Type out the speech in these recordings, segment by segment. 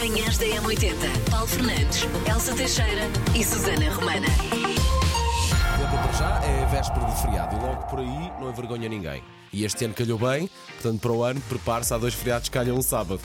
Manhãs da M80. Paulo Fernandes, Elsa Teixeira e Susana Romana. Para já é véspera de feriado e logo por aí não envergonha ninguém. E este ano calhou bem, portanto para o ano prepare-se, há dois feriados que calham um sábado.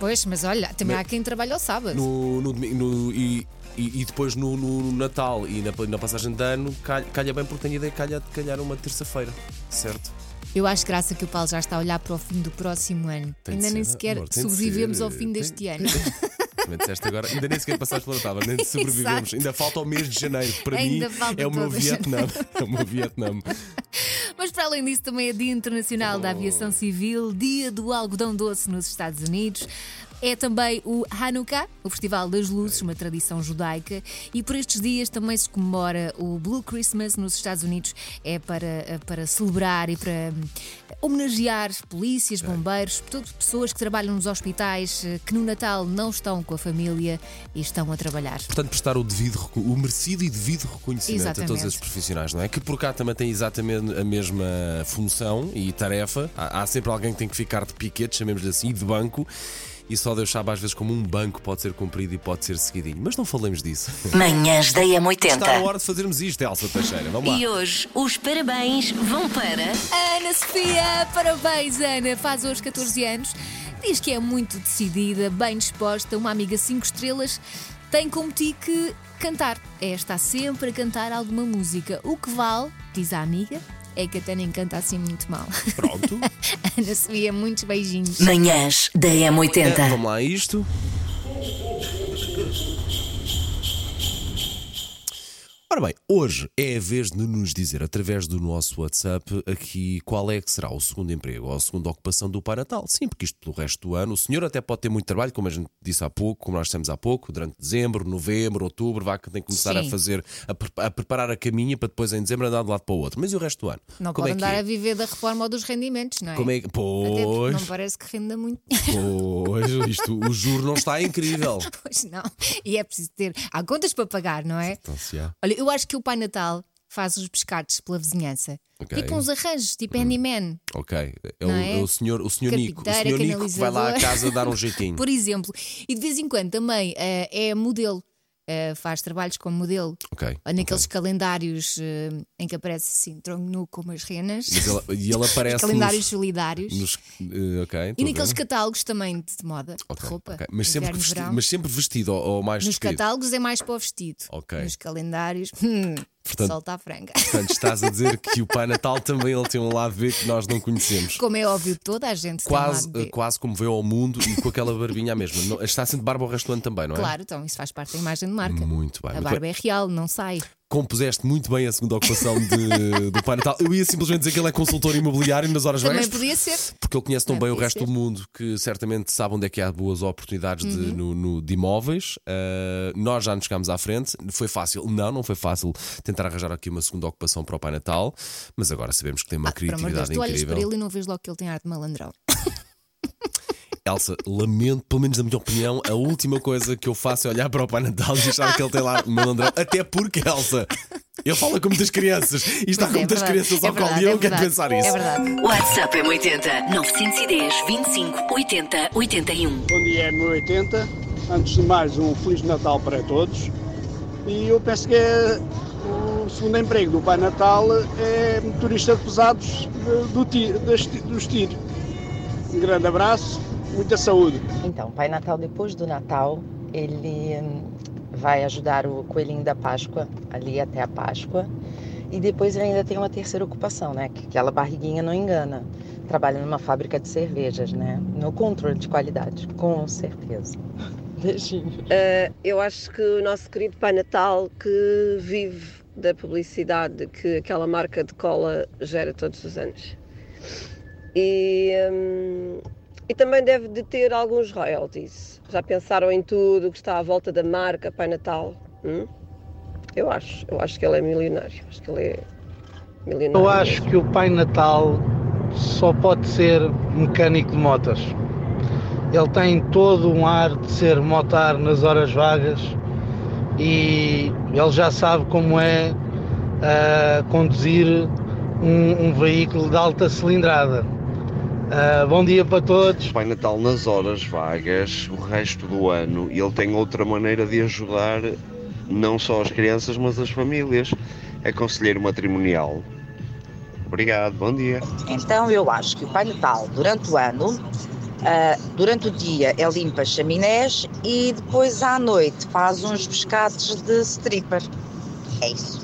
Pois, mas olha, também há quem trabalha ao sábado. No, no domingo- no- e, e, e depois no, no Natal e na, na passagem de ano calha, calha bem porque tenho a ideia que calha de calhar uma terça-feira, certo? Eu acho graça que o Paulo já está a olhar para o fim do próximo ano. Tem Ainda nem ser, sequer amor, tem sobrevivemos ser. ao fim Tem- deste ano. Também disseste agora, ainda nem sequer passaste pela tábua, nem sobrevivemos. Ainda falta o mês de janeiro. Para Ainda mim é o meu Vietnã. É o meu Vietnã. Mas para além disso, também é Dia Internacional da Aviação Civil, Dia do Algodão Doce nos Estados Unidos. É também o Hanukkah, o Festival das Luzes, uma tradição judaica, e por estes dias também se comemora o Blue Christmas nos Estados Unidos. É para, para celebrar e para hum, homenagear polícias, bombeiros, todas pessoas que trabalham nos hospitais, eh, que no Natal não estão com a família e estão a trabalhar. Portanto, prestar o devido, o merecido e devido reconhecimento a Exatamente. todos esses profissionais, não é? Que por cá também têm exatamente a mesma função e tarefa. Há, há sempre alguém que tem que ficar de piquete, chamemos-lhe assim, de banco. E só Deus sabe às vezes como um banco pode ser cumprido e pode ser seguidinho. Mas não falemos disso. Manhãs da Está na M80. hora de fazermos isto, Elsa Teixeira. Vamos lá. E hoje os parabéns vão para. Ana Sofia, parabéns, Ana. Faz hoje 14 anos. Diz que é muito decidida, bem disposta, uma amiga 5 estrelas. Tem como ti que cantar. É, está sempre a cantar alguma música. O que vale, diz a amiga, é que até nem canta assim muito mal. Pronto. Ana Sofia, muitos beijinhos. Manhãs da M80. Vamos lá a isto. Ora bem, hoje é a vez de nos dizer, através do nosso WhatsApp, aqui qual é que será o segundo emprego ou a segunda ocupação do Pai Natal. Sim, porque isto pelo resto do ano, o senhor até pode ter muito trabalho, como a gente disse há pouco, como nós dissemos há pouco, durante dezembro, novembro, outubro, vá que tem que começar a Sim. fazer, a, a preparar a caminha para depois em dezembro andar de lado para o outro. Mas e o resto do ano? Não como pode é andar é? a viver da reforma ou dos rendimentos, não é? Como é que. Pois, não parece que renda muito. pois, isto, o juro não está incrível. pois não. E é preciso ter. Há contas para pagar, não é? Então, se há. Olha, eu acho que o Pai Natal faz os pescados pela vizinhança. Ok. Tipo uns arranjos, tipo handyman. Ok, é o, é? é o senhor, o senhor Nico, o senhor Nico que vai lá à casa dar um jeitinho. Por exemplo. E de vez em quando também eh, é modelo. Eh, faz trabalhos como modelo. Ok. Ou naqueles calendários eh, em que aparece assim, tronco nu como as renas. Ele, e ele aparece calendários nos, solidários. nos- ok, E naqueles catálogos também de moda, Ok, de roupa. Mas, sempre vestido, mas sempre vestido ou, ou mais Nos vestido. catálogos é mais para o vestido. Ok. Nos calendários, hum, Portanto- solta a franga. Portanto, estás a dizer que o Pai Natal também ele tem um lado B que nós não conhecemos. Como é óbvio, toda a gente Quase, tem um quase como veio ao mundo e com aquela barbinha. Não- está de barba o resto do ano também, não é? Claro, então isso faz parte da imagem de marca. Muito bem. A muito barba bem. é real, não sai. Compuseste muito bem a segunda ocupação de- do Pai Natal. Eu ia simplesmente dizer que ele é consultor imobiliário nas horas Também vagas. podia ser. Porque ele conhece tão Também bem o podia resto ser. do mundo que certamente sabe onde é que há boas oportunidades de, no- no- de imóveis. Uh, nós já nos chegámos à frente. Foi fácil? Não, não foi fácil tentar arranjar aqui uma segunda ocupação para o Pai Natal. Mas agora sabemos que tem uma Ah, Por amor de Deus, criatividade tu olhas para incrível. ele e não vês logo que ele tem arte de malandrão. Elsa, lamento, pelo menos na minha opinião, a última coisa que eu faço é olhar para o Pai Natal e achar que ele tem lá malandrão. Até porque, Elsa, ele fala com muitas crianças e está Pois com é, muitas verdade. crianças É ao colo verdade, e eu é quero pensar É isso. verdade. WhatsApp M80 910 25 80 81. Bom dia, M80. Antes de mais, um Feliz Natal para todos. E eu penso que é o segundo emprego do Pai Natal é motorista de pesados do tiro, das- dos tiros. Um grande abraço, muita saúde. Então, Pai Natal, depois do Natal, ele hum, vai ajudar o coelhinho da Páscoa, ali até a Páscoa. E depois ele ainda tem uma terceira ocupação, né? Que aquela barriguinha não engana. Trabalha numa fábrica de cervejas, né? No controle de qualidade, com certeza. Beijinho. Uh, eu acho que o nosso querido Pai Natal, que vive da publicidade que aquela marca de cola gera todos os anos. E, hum, e também deve de ter alguns royalties. Já pensaram em tudo que está à volta da marca Pai Natal? Hum? Eu acho, eu acho que ele é milionário. Acho que ele é milionário. Eu acho que o Pai Natal só pode ser mecânico de motas. Ele tem todo um ar de ser motar nas horas vagas e ele já sabe como é ah, conduzir um, um veículo de alta cilindrada. Uh, bom dia para todos. Pai Natal nas horas vagas, o resto do ano, ele tem outra maneira de ajudar não só as crianças, mas as famílias. É conselheiro matrimonial. Obrigado, bom dia. Então eu acho que o Pai Natal, durante o ano, uh, durante o dia é limpa as chaminés e depois à noite faz uns pescados de stripper. É isso.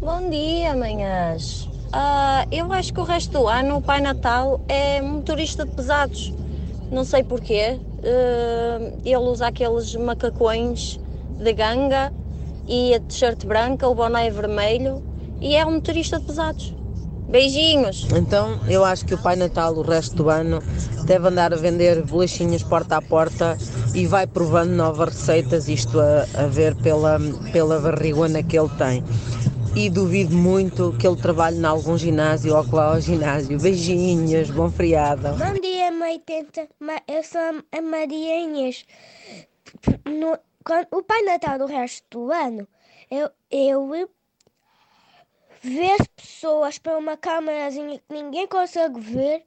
Bom dia, manhãs. Uh, eu acho que o resto do ano o Pai Natal é motorista de pesados. Não sei porquê. Uh, ele usa aqueles macacões de ganga e a t-shirt branca, o boné vermelho e é um motorista de pesados. Beijinhos! Então, eu acho que o Pai Natal, o resto do ano, deve andar a vender bolachinhas porta a porta e vai provando novas receitas, isto a, a ver pela, pela barrigona que ele tem. E duvido muito que ele trabalhe em algum ginásio ou ao ginásio. Beijinhos, bom feriado. Bom dia, mãe Tenta. Eu sou a Maria. No, quando, o Pai Natal do resto do ano, eu, eu ver pessoas para uma câmerazinha que ninguém consegue ver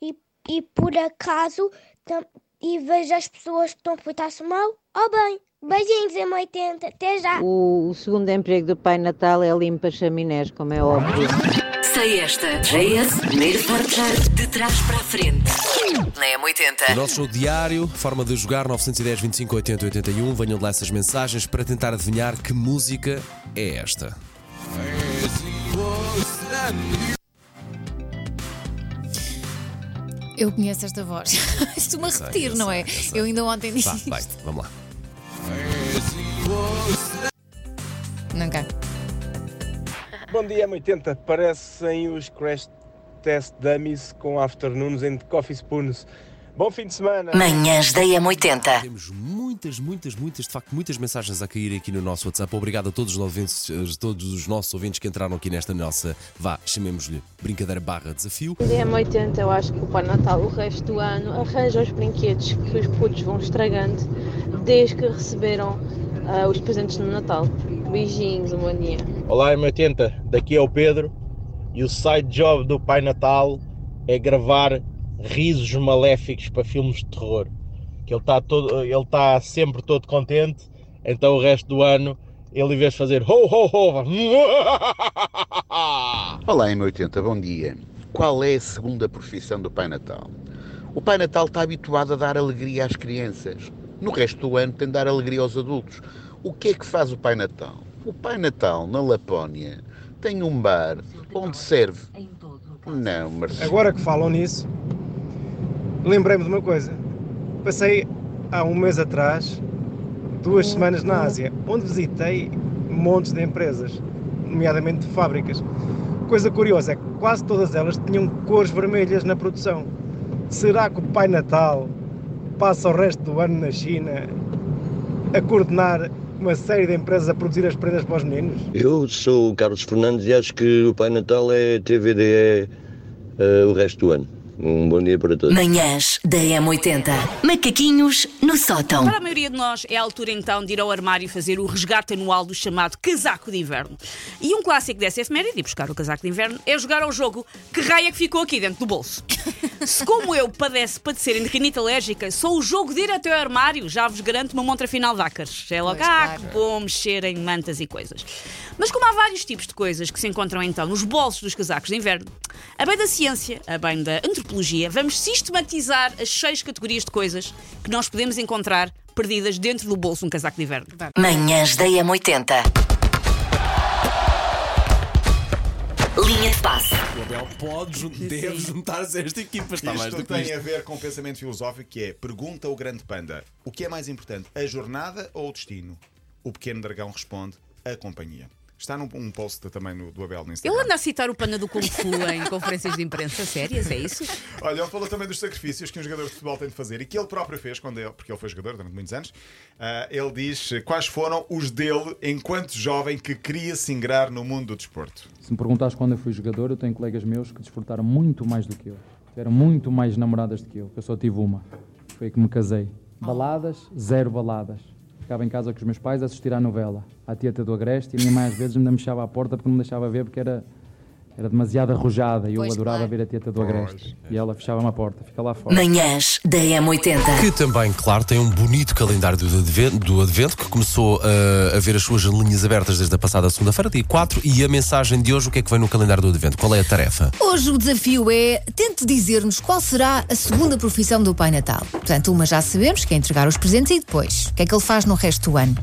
e, e por acaso tam, e vejo as pessoas que estão a portar-se mal ou bem. Beijinhos em 80, até já! O, o segundo emprego do Pai Natal é limpar chaminés, como é óbvio. Sei esta. JS, primeiro forjar de trás para a frente. Na M80. O nosso show diário, forma de jogar 910 25 80 81. Venham de lá essas mensagens para tentar adivinhar que música é esta. Eu conheço esta voz. Estou-me a sei, repetir, eu não sei, é? eu sei. Eu ainda ontem disse Vá, isto. vai, vamos lá. Quero. Bom dia, M80. Parecem os Crash Test Dummies com afternoons and coffee spoons. Bom fim de semana. Manhãs da M80. Temos muitas, muitas, muitas, de facto, muitas mensagens a cair aqui no nosso WhatsApp. Obrigado a todos os, ouvintes, a todos os nossos ouvintes que entraram aqui nesta nossa, vá, chamemos-lhe brincadeira barra desafio. Dia 80, eu acho que o Pai Natal, o resto do ano, arranja os brinquedos que os putos vão estragando desde que receberam ah, os presentes no Natal. Beijinhos, um bom dia. Olá, M80. Daqui é o Pedro. E o side job do Pai Natal é gravar risos maléficos para filmes de terror. Que ele está todo, ele está sempre todo contente. Então o resto do ano ele em vez de fazer ho ho ho, Olá, M80, bom dia. Qual é a segunda profissão do Pai Natal? O Pai Natal está habituado a dar alegria às crianças. No resto do ano tem de dar alegria aos adultos. O que é que faz o Pai Natal? O Pai Natal, na Lapónia, tem um bar onde serve. Não, Marcelo. Agora que falam nisso, lembrei-me de uma coisa. Passei há um mês atrás, duas semanas na Ásia, onde visitei montes de empresas, nomeadamente de fábricas. Coisa curiosa é que quase todas elas tinham cores vermelhas na produção. Será que o Pai Natal passa o resto do ano na China a coordenar uma série de empresas a produzir as prendas para os meninos? Eu sou o Carlos Fernandes e acho que o Pai Natal é TVDE eh, o resto do ano. Um bom dia para todos. Manhãs da M80. Macaquinhos no sótão. Para a maioria de nós é a altura então de ir ao armário fazer o resgate anual do chamado casaco de inverno. E um clássico dessa efeméride, de buscar o casaco de inverno, é jogar ao jogo que raio é que ficou aqui dentro do bolso. Se como eu padece padecerem de rinite alérgica, só o jogo de ir até ao armário já vos garante uma montra final de ácaros. É logo, Pois, ah, claro. que bom mexer em mantas e coisas. Mas como há vários tipos de coisas que se encontram então nos bolsos dos casacos de inverno, a bem da ciência, a bem da antropologia, vamos sistematizar as seis categorias de coisas que nós podemos encontrar perdidas dentro do bolso um casaco de inverno. Manhãs da M80. Linha de passe. O Abel pode, jun- deve juntar-se a esta equipa. Está mais do Isto que tem isto. a ver com o pensamento filosófico que é pergunta o grande panda: o que é mais importante, a jornada ou o destino? O pequeno dragão responde: a companhia. Está num um post também no, do Abel no Instagram. Ele anda a citar o pana do Kung Fu em conferências de imprensa sérias, é isso? Olha, ele falou também dos sacrifícios que um jogador de futebol tem de fazer e que ele próprio fez, quando ele, porque ele foi jogador durante muitos anos. Ah, ele diz quais foram os dele enquanto jovem que queria se ingrar no mundo do desporto. Se me perguntares quando eu fui jogador, eu tenho colegas meus que desfrutaram muito mais do que eu. Tiveram muito mais namoradas do que eu, que eu só tive uma. Foi que me casei. Baladas, zero baladas. Ficava em casa com os meus pais a assistir à novela. À Tieta do Agreste e a minha mãe às vezes me fechava à porta porque não me deixava ver porque era, Era demasiado arrojada e eu Pois, adorava claro. ver a teta do Agreste. E ela fechava-me a porta, fica lá fora. Manhãs da M80. Que também, claro, tem um bonito calendário do advento, do advento que começou uh, a ver as suas linhas abertas desde a passada segunda-feira, dia 4. E a mensagem de hoje, o que é que vem no calendário do advento? Qual é a tarefa? Hoje o desafio é tente dizer-nos qual será a segunda profissão do Pai Natal. Portanto, uma já sabemos, que é entregar os presentes e depois, o que é que ele faz no resto do ano?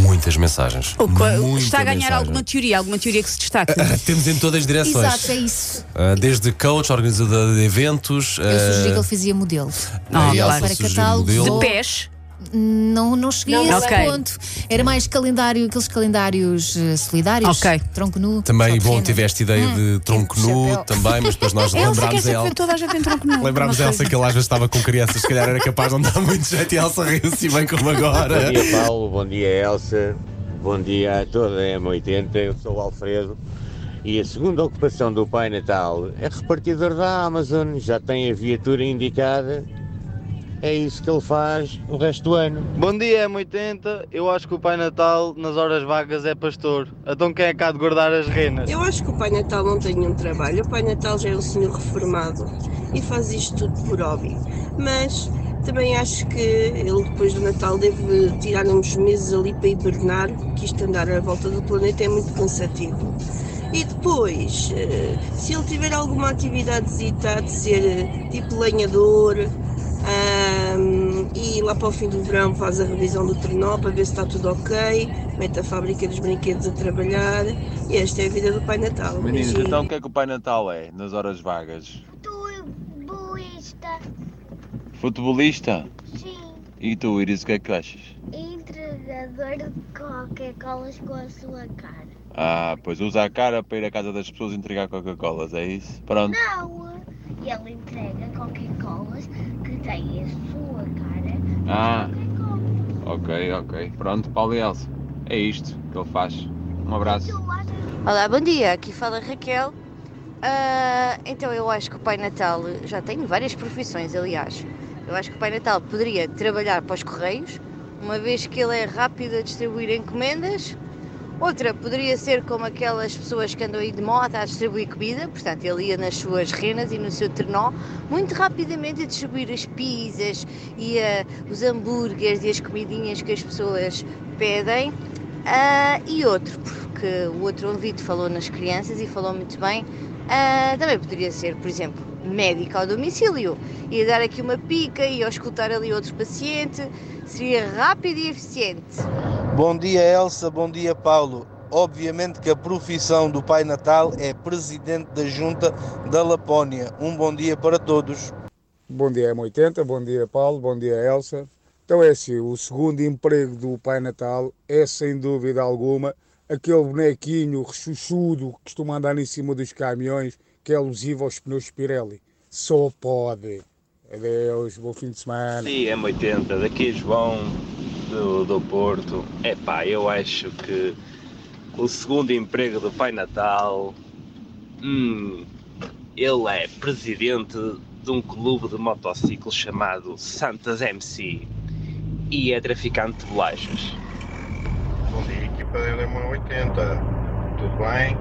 Muitas mensagens. O Muita está a ganhar mensagem. alguma teoria, alguma teoria que se destaque. Temos em todas as direções. Exato, é isso. Uh, desde coach, organizador de eventos. Eu sugeri que uh, ele fazia modelo. Ah, Elsa para sugeriu catálogo. modelo. ou- De pés. Não, não cheguei Não, a esse ok. ponto. Era mais calendário, aqueles calendários eh, solidários. Ok. Tronco nu. Também, bom, pequeno. tiveste ideia de tronco nu chapéu. também, mas depois nós lembrámos a sempre Elsa. toda a gente em tronco nu. Lembrámos a Elsa que às vezes estava com crianças, se calhar era capaz de não dar muito jeito e a Elsa riu-se bem como agora. Bom dia, Paulo. Bom dia, Elsa. Bom dia a toda a M80. Eu sou o Alfredo. E a segunda ocupação do Pai Natal é repartidor da Amazon. Já tem a viatura indicada. É isso que ele faz o resto do ano. Bom dia, M80. Eu acho que o Pai Natal, nas horas vagas, é pastor. Então quem é cá de guardar as renas? Eu acho que o Pai Natal não tem nenhum trabalho. O Pai Natal já é um senhor reformado e faz isto tudo por hobby. Mas também acho que ele, depois do Natal, deve tirar uns meses ali para hibernar, que isto andar à volta do planeta é muito cansativo. E depois, eh, se ele tiver alguma atividade de ser eh, tipo lenhador, ahm, e lá para o fim do verão faz a revisão do trenó para ver se está tudo ok, mete a fábrica dos brinquedos a trabalhar e esta é a vida do Pai Natal. Meninos, Beijinho. então o que é que o Pai Natal é nas horas vagas? Futebolista, Futebolista? sim. E tu, Iris, o que é que achas? Entregador de Coca-Colas com a sua cara. Ah, pois usa a cara para ir à casa das pessoas entregar Coca-Colas, é isso? Pronto. Não! Ele entrega Coca-Colas que tem a sua cara. Ah, ok, ok. Pronto, Paulo e Elsa. É isto que ele faz. Um abraço. Olá, bom dia. Aqui fala Raquel. Ah, então eu acho que o Pai Natal já tem várias profissões, aliás. Eu acho que o Pai Natal poderia trabalhar para os Correios, uma vez que ele é rápido a distribuir encomendas. Outra poderia ser como aquelas pessoas que andam aí de moto a distribuir comida, portanto ele ia nas suas renas e no seu trenó muito rapidamente a distribuir as pizzas e ah, os hambúrgueres e as comidinhas que as pessoas pedem. Ah, e outro, porque o outro ouvido falou nas crianças e falou muito bem, ah, também poderia ser, por exemplo, médico ao domicílio. Ia dar aqui uma pica e escutar ali outro paciente. Seria rápido e eficiente. Bom dia, Elsa. Bom dia, Paulo. Obviamente que a profissão do Pai Natal é presidente da Junta da Lapónia. Um bom dia para todos. Bom dia, M80. Bom dia, Paulo. Bom dia, Elsa. Então é assim, o segundo emprego do Pai Natal é, sem dúvida alguma, aquele bonequinho rechuchudo que costuma andar em cima dos caminhões, que é alusivo aos pneus Pirelli. Só pode. Adeus, bom fim de semana. Sim, M80, daqui João do, do Porto. Epá, eu acho que o segundo emprego do Pai Natal, hum, ele é presidente de um clube de motociclos chamado Santas MC e é traficante de bolachas. Bom dia, equipa da M80. Tudo bem?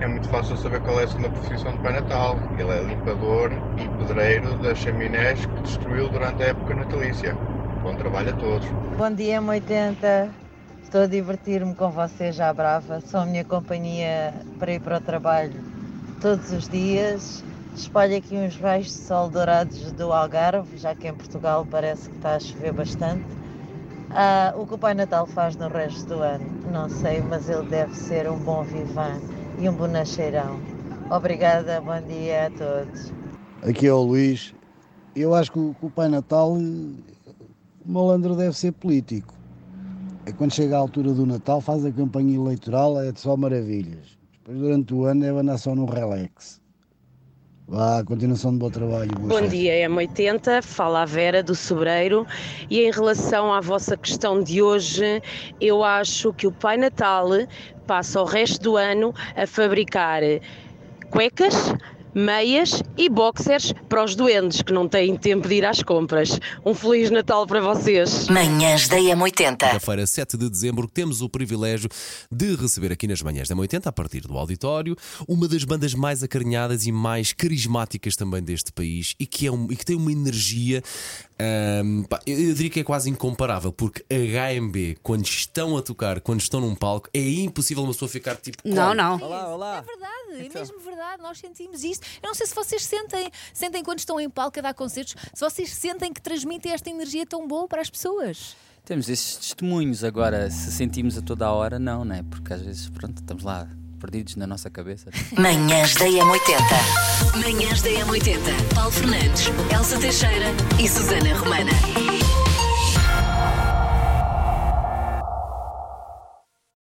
É muito fácil saber qual é a segunda profissão do Pai Natal. Ele é limpador e pedreiro das chaminés que destruiu durante a época natalícia. Bom trabalho a todos. Bom dia, M80. Estou a divertir-me com vocês já brava. São a minha companhia para ir para o trabalho todos os dias. Espalho aqui uns raios de sol dourados do Algarve, já que em Portugal parece que está a chover bastante. Ah, o que o Pai Natal faz no resto do ano, não sei, mas ele deve ser um bom vivan e um bonacheirão. Obrigada, bom dia a todos. Aqui é o Luís. Eu acho que o, que o Pai Natal, o malandro deve ser político. É quando chega a altura do Natal, faz a campanha eleitoral, é de só maravilhas. Depois, durante o ano, deve andar só no relax. Vá, continuação de bom trabalho. Bom dia, M80, fala a Vera do Sobreiro e em relação à vossa questão de hoje, eu acho que o Pai Natal passa o resto do ano a fabricar cuecas, meias e boxers para os doentes que não têm tempo de ir às compras. Um Feliz Natal para vocês. Manhãs da M80. Quinta-feira, 7 de dezembro, temos o privilégio de receber aqui nas manhãs da M80, a partir do auditório, uma das bandas mais acarinhadas e mais carismáticas também deste país e que, é um- e que tem uma energia. Ahm, pá, eu eu diria que é quase incomparável, porque HMB, quando estão a tocar, quando estão num palco, é impossível uma pessoa ficar tipo. Não, não. Olá, olá. É verdade, é mesmo verdade, nós sentimos isto. Eu não sei se vocês sentem, sentem quando estão em palco a dar concertos, se vocês sentem que transmitem esta energia tão boa para as pessoas. Temos esses testemunhos agora, se sentimos a toda a hora, não, né? Porque às vezes, pronto, estamos lá perdidos na nossa cabeça. Manhãs da M80. Manhãs da M80. Paulo Fernandes, Elsa Teixeira e Susana Romana.